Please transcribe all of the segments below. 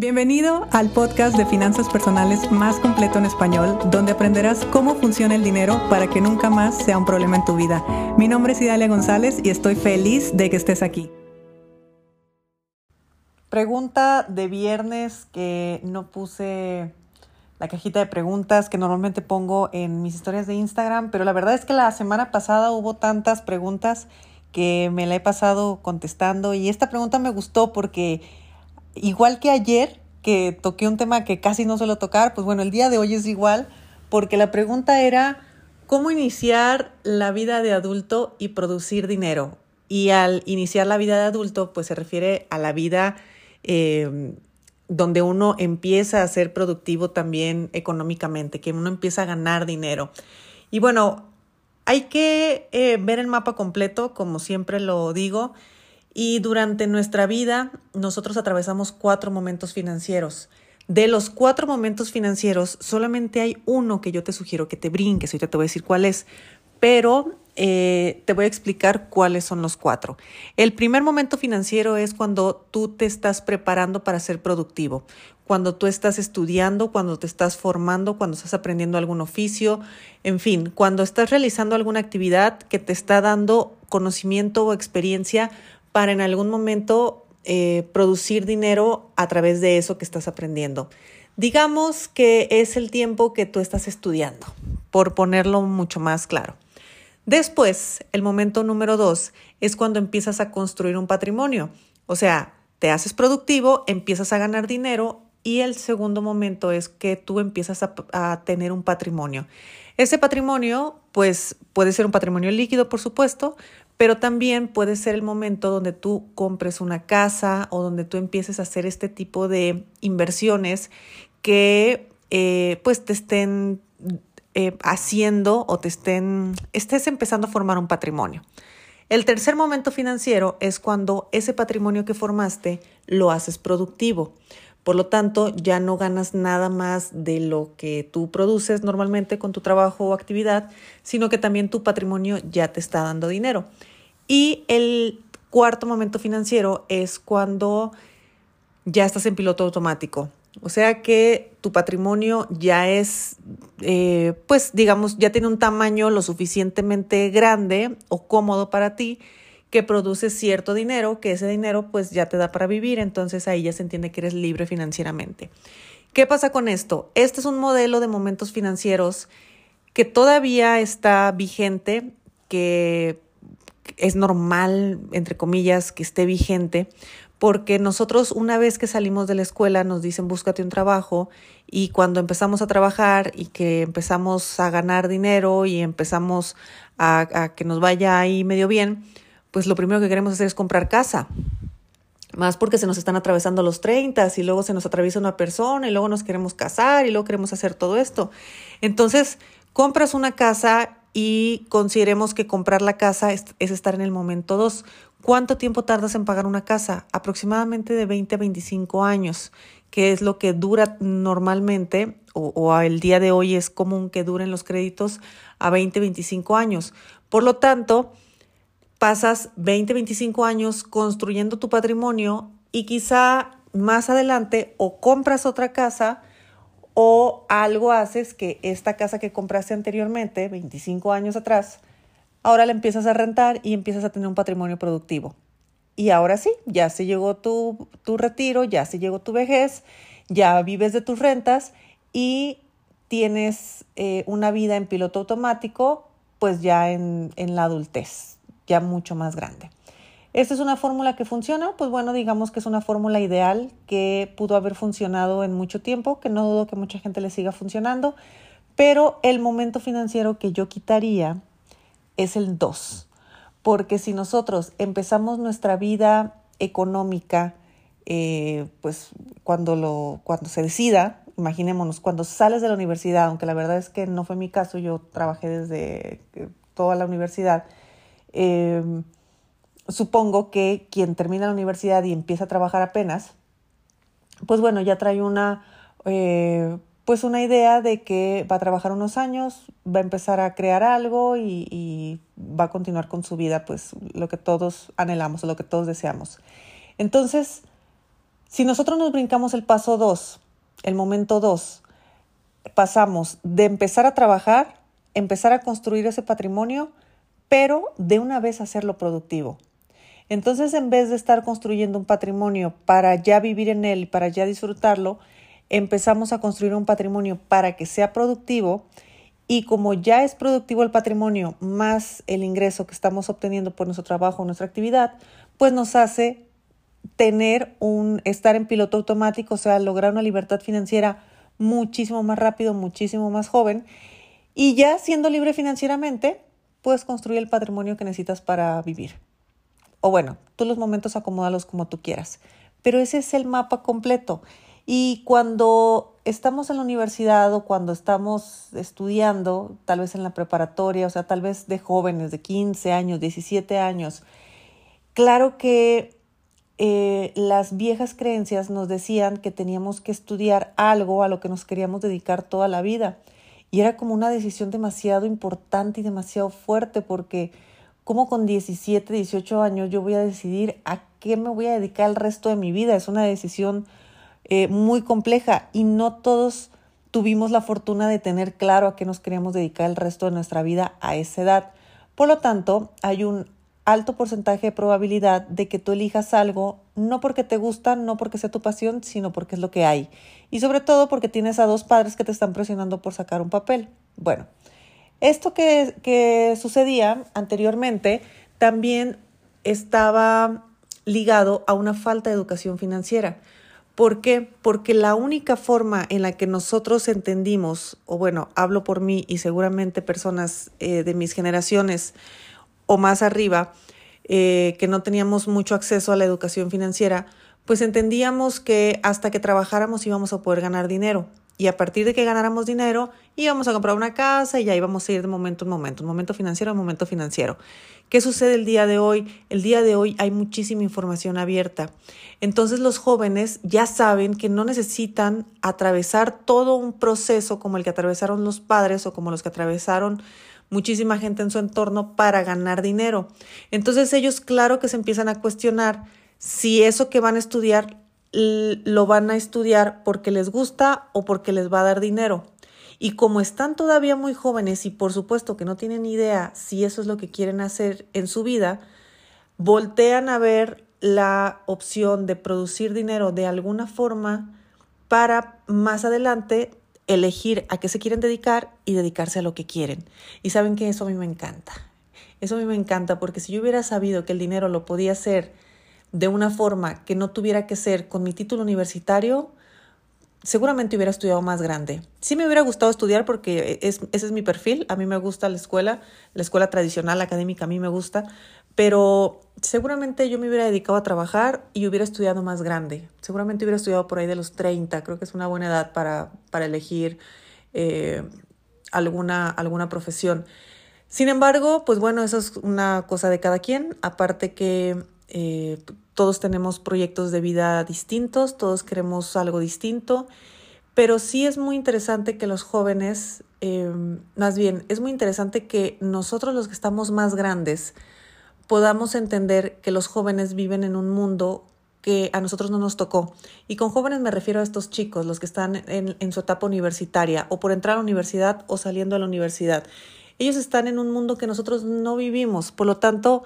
Bienvenido al podcast de finanzas personales más completo en español, donde aprenderás cómo funciona el dinero para que nunca más sea un problema en tu vida. Mi nombre es Idalia González y estoy feliz de que estés aquí. Pregunta de viernes que no puse la cajita de preguntas que normalmente pongo en mis historias de Instagram, pero la verdad es que la semana pasada hubo tantas preguntas que me la he pasado contestando y esta pregunta me gustó porque igual que ayer, que toqué un tema que casi no suelo tocar, pues bueno, el día de hoy es igual, porque la pregunta era, ¿cómo iniciar la vida de adulto y producir dinero? Y al iniciar la vida de adulto, pues se refiere a la vida eh, donde uno empieza a ser productivo también económicamente, que uno empieza a ganar dinero. Y bueno, hay que eh, ver el mapa completo, como siempre lo digo, y durante nuestra vida nosotros atravesamos cuatro momentos financieros. De los cuatro momentos financieros, solamente hay uno que yo te sugiero que te brinques, ahorita te voy a decir cuál es, pero eh, te voy a explicar cuáles son los cuatro. El primer momento financiero es cuando tú te estás preparando para ser productivo, cuando tú estás estudiando, cuando te estás formando, cuando estás aprendiendo algún oficio, en fin, cuando estás realizando alguna actividad que te está dando conocimiento o experiencia para en algún momento eh, producir dinero a través de eso que estás aprendiendo. Digamos que es el tiempo que tú estás estudiando, por ponerlo mucho más claro. Después, el momento número dos es cuando empiezas a construir un patrimonio. O sea, te haces productivo, empiezas a ganar dinero y el segundo momento es que tú empiezas a, a, tener un patrimonio. Ese patrimonio, pues puede ser un patrimonio líquido, por supuesto, pero también puede ser el momento donde tú compres una casa o donde tú empieces a hacer este tipo de inversiones que eh, pues te estén eh, haciendo o te estén, estés empezando a formar un patrimonio. El tercer momento financiero es cuando ese patrimonio que formaste lo haces productivo. Por lo tanto, ya no ganas nada más de lo que tú produces normalmente con tu trabajo o actividad, sino que también tu patrimonio ya te está dando dinero. Y el cuarto momento financiero es cuando ya estás en piloto automático. O sea que tu patrimonio ya es, eh, pues digamos, ya tiene un tamaño lo suficientemente grande o cómodo para ti que produce cierto dinero, que ese dinero pues ya te da para vivir, entonces ahí ya se entiende que eres libre financieramente. ¿Qué pasa con esto? Este es un modelo de momentos financieros que todavía está vigente, que es normal, entre comillas, que esté vigente, porque nosotros una vez que salimos de la escuela nos dicen búscate un trabajo y cuando empezamos a trabajar y que empezamos a ganar dinero y empezamos a, que nos vaya ahí medio bien, pues lo primero que queremos hacer es comprar casa. Más porque se nos están atravesando los 30 y luego se nos atraviesa una persona y luego nos queremos casar y luego queremos hacer todo esto. Entonces, compras una casa y consideremos que comprar la casa es, estar en el momento 2. ¿Cuánto tiempo tardas en pagar una casa? Aproximadamente de 20 a 25 años, que es lo que dura normalmente o, o el día de hoy es común que duren los créditos a 20, 25 años. Por lo tanto, pasas 20, 25 años construyendo tu patrimonio y quizá más adelante o compras otra casa o algo haces que esta casa que compraste anteriormente, 25 años atrás, ahora la empiezas a rentar y empiezas a tener un patrimonio productivo. Y ahora sí, ya se llegó tu, tu retiro, ya se llegó tu vejez, ya vives de tus rentas y tienes eh, una vida en piloto automático, pues ya en, en la adultez, ya mucho más grande. ¿Esta es una fórmula que funciona? Pues bueno, digamos que es una fórmula ideal que pudo haber funcionado en mucho tiempo, que no dudo que mucha gente le siga funcionando, pero el momento financiero que yo quitaría es el 2, porque si nosotros empezamos nuestra vida económica, eh, pues cuando, lo, cuando se decida, imaginémonos, cuando sales de la universidad, aunque la verdad es que no fue mi caso, yo trabajé desde eh, toda la universidad, eh, supongo que quien termina la universidad y empieza a trabajar apenas, pues bueno, ya trae una, eh, pues una idea de que va a trabajar unos años, va a empezar a crear algo y, va a continuar con su vida, pues lo que todos anhelamos, lo que todos deseamos. Entonces, Si nosotros nos brincamos el paso 2, el momento 2, pasamos de empezar a trabajar, empezar a construir ese patrimonio, pero de una vez hacerlo productivo. Entonces, en vez de estar construyendo un patrimonio para ya vivir en él, para ya disfrutarlo, empezamos a construir un patrimonio para que sea productivo y como ya es productivo el patrimonio más el ingreso que estamos obteniendo por nuestro trabajo, nuestra actividad, pues nos hace tener un estar en piloto automático, o sea, lograr una libertad financiera muchísimo más rápido, muchísimo más joven y ya siendo libre financieramente, puedes construir el patrimonio que necesitas para vivir. O bueno, tú los momentos acomódalos como tú quieras. Pero ese es el mapa completo. Y cuando estamos en la universidad o cuando estamos estudiando, tal vez en la preparatoria, o sea, tal vez de jóvenes de 15 años, 17 años, claro que eh, las viejas creencias nos decían que teníamos que estudiar algo a lo que nos queríamos dedicar toda la vida. Y era como una decisión demasiado importante y demasiado fuerte porque ¿Cómo con 17, 18 años yo voy a decidir a qué me voy a dedicar el resto de mi vida? Es una decisión eh, muy compleja y no todos tuvimos la fortuna de tener claro a qué nos queríamos dedicar el resto de nuestra vida a esa edad. Por lo tanto, hay un alto porcentaje de probabilidad de que tú elijas algo no porque te gusta, no porque sea tu pasión, sino porque es lo que hay. Y sobre todo porque tienes a dos padres que te están presionando por sacar un papel. Bueno, esto que, sucedía anteriormente también estaba ligado a una falta de educación financiera. ¿Por qué? Porque la única forma en la que nosotros entendimos, o bueno, hablo por mí y seguramente personas eh, de mis generaciones o más arriba, eh, que no teníamos mucho acceso a la educación financiera, pues entendíamos que hasta que trabajáramos íbamos a poder ganar dinero y a partir de que ganáramos dinero íbamos a comprar una casa y ya íbamos a ir de momento en momento, un momento financiero a momento financiero. ¿Qué sucede el día de hoy? El día de hoy hay muchísima información abierta. Entonces los jóvenes ya saben que no necesitan atravesar todo un proceso como el que atravesaron los padres o como los que atravesaron muchísima gente en su entorno para ganar dinero. Entonces ellos claro que se empiezan a cuestionar si eso que van a estudiar lo van a estudiar porque les gusta o porque les va a dar dinero. Y como están todavía muy jóvenes y por supuesto que no tienen idea si eso es lo que quieren hacer en su vida, voltean a ver la opción de producir dinero de alguna forma para más adelante elegir a qué se quieren dedicar y dedicarse a lo que quieren. Y saben que eso a mí me encanta. Eso a mí me encanta porque si yo hubiera sabido que el dinero lo podía hacer de una forma que no tuviera que ser con mi título universitario, seguramente hubiera estudiado más grande. Sí me hubiera gustado estudiar porque es, ese es mi perfil, a mí me gusta la escuela, la escuela tradicional académica a mí me gusta, pero seguramente yo me hubiera dedicado a trabajar y hubiera estudiado más grande. Seguramente hubiera estudiado por ahí de los 30, creo que es una buena edad para, para elegir eh, alguna, alguna profesión. Sin embargo, pues bueno, eso es una cosa de cada quien, aparte que eh, todos tenemos proyectos de vida distintos, todos queremos algo distinto, pero sí es muy interesante que los jóvenes, em, más bien, es muy interesante que nosotros los que estamos más grandes podamos entender que los jóvenes viven en un mundo que a nosotros no nos tocó. Y con jóvenes me refiero a estos chicos, los que están en, en su etapa universitaria o por entrar a la universidad o saliendo de la universidad. Ellos están en un mundo que nosotros no vivimos, por lo tanto,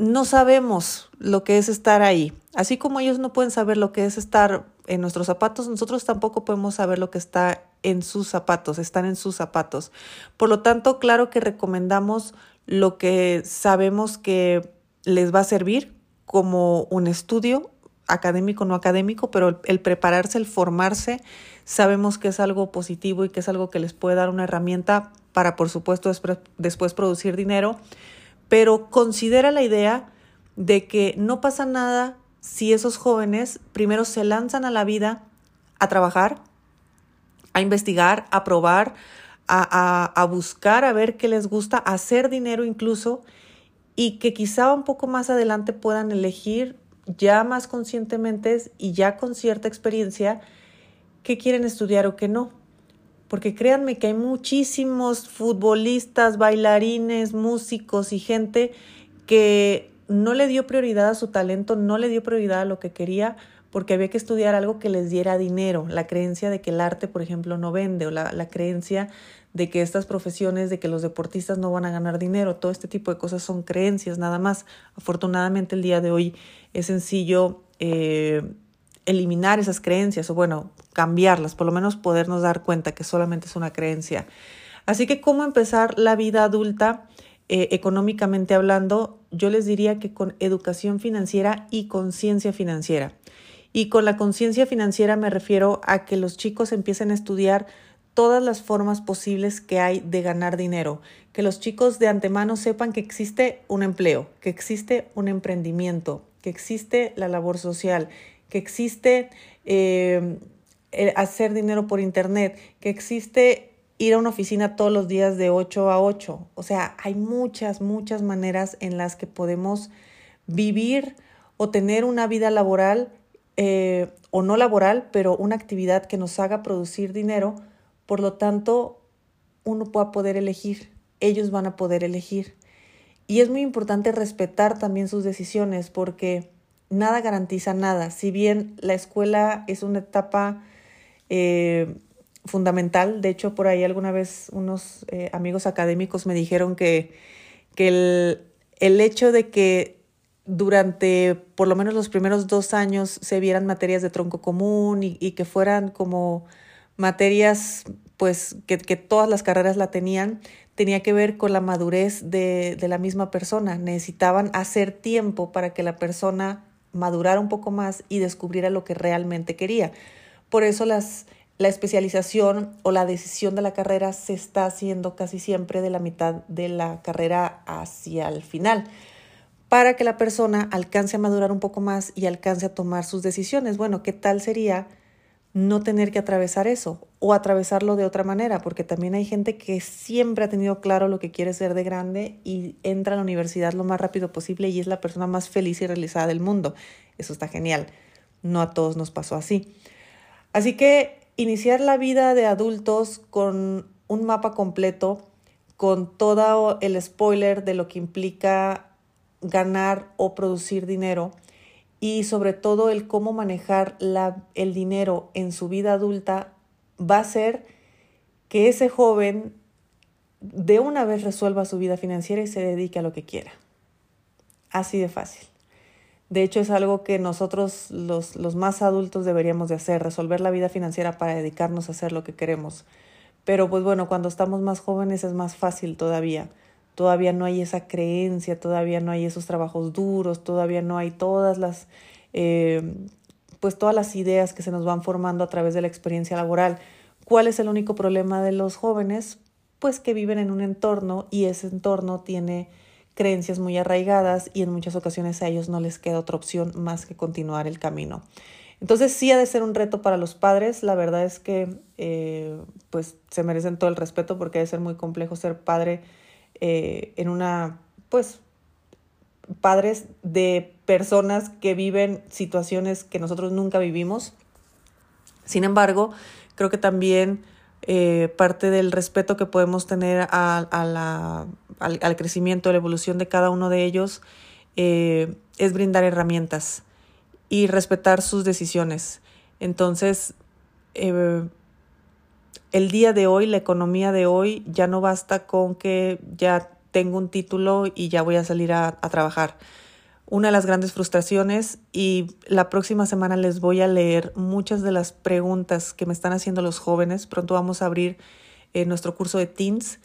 no sabemos lo que es estar ahí. Así como ellos no pueden saber lo que es estar en nuestros zapatos, nosotros tampoco podemos saber lo que está en sus zapatos, están en sus zapatos. Por lo tanto, claro que recomendamos lo que sabemos que les va a servir como un estudio académico, no académico, pero el, prepararse, el formarse, sabemos que es algo positivo y que es algo que les puede dar una herramienta para, por supuesto, después, después producir dinero pero considera la idea de que no pasa nada si esos jóvenes primero se lanzan a la vida a trabajar, a investigar, a probar, a, buscar, a ver qué les gusta, a hacer dinero incluso, y que quizá un poco más adelante puedan elegir ya más conscientemente y ya con cierta experiencia qué quieren estudiar o qué no porque créanme que hay muchísimos futbolistas, bailarines, músicos y gente que no le dio prioridad a su talento, no le dio prioridad a lo que quería porque había que estudiar algo que les diera dinero, la creencia de que el arte, por ejemplo, no vende, o la, creencia de que estas profesiones, de que los deportistas no van a ganar dinero, todo este tipo de cosas son creencias nada más. Afortunadamente el día de hoy es sencillo eh, eliminar esas creencias o bueno, cambiarlas, por lo menos podernos dar cuenta que solamente es una creencia. Así que cómo empezar la vida adulta eh, económicamente hablando, yo les diría que con educación financiera y conciencia financiera. Y con la conciencia financiera me refiero a que los chicos empiecen a estudiar todas las formas posibles que hay de ganar dinero, que los chicos de antemano sepan que existe un empleo, que existe un emprendimiento, que existe la labor social, que existe eh, hacer dinero por internet, que existe ir a una oficina todos los días de 8 a 8. O sea, hay muchas, muchas maneras en las que podemos vivir o tener una vida laboral eh, o no laboral, pero una actividad que nos haga producir dinero. Por lo tanto, uno va poder elegir, ellos van a poder elegir. Y es muy importante respetar también sus decisiones porque nada garantiza nada. Si bien la escuela es una etapa eh, fundamental, de hecho por ahí alguna vez unos eh, amigos académicos me dijeron que, que el, el hecho de que durante por lo menos los primeros dos años se vieran materias de tronco común y, y que fueran como materias pues que, que, todas las carreras la tenían, tenía que ver con la madurez de, de la misma persona. Necesitaban hacer tiempo para que la persona madurara un poco más y descubriera lo que realmente quería. Por eso las, la especialización o la decisión de la carrera se está haciendo casi siempre de la mitad de la carrera hacia el final, para que la persona alcance a madurar un poco más y alcance a tomar sus decisiones. Bueno, ¿qué tal sería no tener que atravesar eso o atravesarlo de otra manera? Porque también hay gente que siempre ha tenido claro lo que quiere ser de grande y entra a la universidad lo más rápido posible y es la persona más feliz y realizada del mundo. Eso está genial. No a todos nos pasó así. Así que iniciar la vida de adultos con un mapa completo, con todo el spoiler de lo que implica ganar o producir dinero y sobre todo el cómo manejar el dinero en su vida adulta va a ser que ese joven de una vez resuelva su vida financiera y se dedique a lo que quiera. Así de fácil. De hecho, es algo que nosotros los, los más adultos deberíamos de hacer, resolver la vida financiera para dedicarnos a hacer lo que queremos. Pero pues bueno, cuando estamos más jóvenes es más fácil todavía. Todavía no hay esa creencia, todavía no hay esos trabajos duros, todavía no hay todas las, eh, pues todas las ideas que se nos van formando a través de la experiencia laboral. ¿Cuál es el único problema de los jóvenes? Pues que viven en un entorno y ese entorno tiene creencias muy arraigadas y en muchas ocasiones a ellos no les queda otra opción más que continuar el camino. Entonces sí ha de ser un reto para los padres. La verdad es que eh, pues se merecen todo el respeto porque ha de ser muy complejo ser padre eh, en una, pues, padres de personas que viven situaciones que nosotros nunca vivimos. Sin embargo, creo que también eh, parte del respeto que podemos tener a, la, al, crecimiento, a la evolución de cada uno de ellos, eh, es brindar herramientas y respetar sus decisiones. Entonces, el día de hoy, la economía de hoy, ya no basta con que ya tengo un título y ya voy a salir a, trabajar una de las grandes frustraciones y la próxima semana les voy a leer muchas de las preguntas que me están haciendo los jóvenes. Pronto vamos a abrir eh, nuestro curso de teens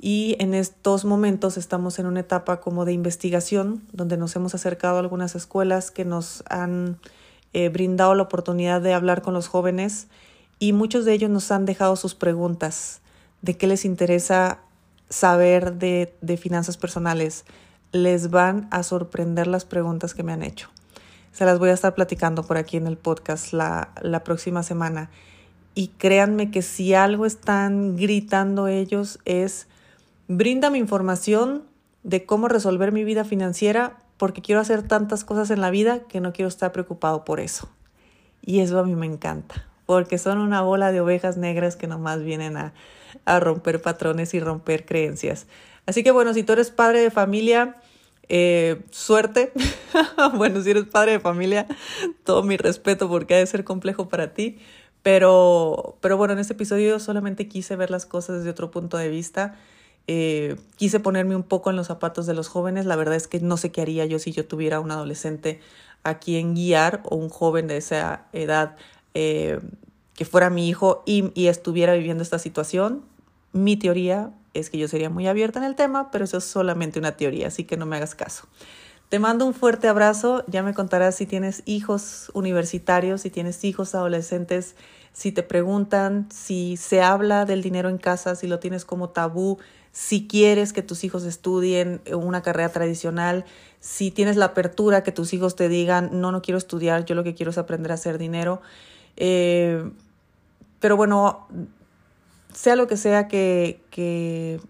y en estos momentos estamos en una etapa como de investigación donde nos hemos acercado a algunas escuelas que nos han eh, brindado la oportunidad de hablar con los jóvenes y muchos de ellos nos han dejado sus preguntas de qué les interesa saber de, de finanzas personales, les van a sorprender las preguntas que me han hecho. Se las voy a estar platicando por aquí en el podcast la, la próxima semana. Y créanme que si algo están gritando ellos es, bríndame información de cómo resolver mi vida financiera porque quiero hacer tantas cosas en la vida que no quiero estar preocupado por eso. Y eso a mí me encanta, porque son una bola de ovejas negras que nomás vienen a, romper patrones y romper creencias. Así que bueno, si tú eres padre de familia, Eh, suerte. bueno, si eres padre de familia, todo mi respeto porque ha de ser complejo para ti. Pero, pero bueno, en este episodio solamente quise ver las cosas desde otro punto de vista. Eh, quise ponerme un poco en los zapatos de los jóvenes. La verdad es que no sé qué haría yo si yo tuviera un adolescente a quien guiar o un joven de esa edad eh, que fuera mi hijo y, y estuviera viviendo esta situación. Mi teoría es que yo sería muy abierta en el tema, pero eso es solamente una teoría, así que no me hagas caso. Te mando un fuerte abrazo, ya me contarás si tienes hijos universitarios, si tienes hijos adolescentes, si te preguntan si se habla del dinero en casa, si lo tienes como tabú, si quieres que tus hijos estudien una carrera tradicional, si tienes la apertura que tus hijos te digan, no, no quiero estudiar, yo lo que quiero es aprender a hacer dinero. Eh, pero bueno, sea lo que sea que, que,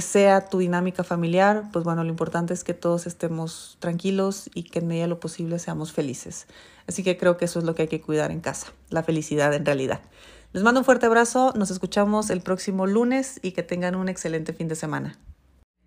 sea tu dinámica familiar, pues bueno, lo importante es que todos estemos tranquilos y que en medida de lo posible seamos felices. Así que creo que eso es lo que hay que cuidar en casa, la felicidad en realidad. Les mando un fuerte abrazo, nos escuchamos el próximo lunes y que tengan un excelente fin de semana.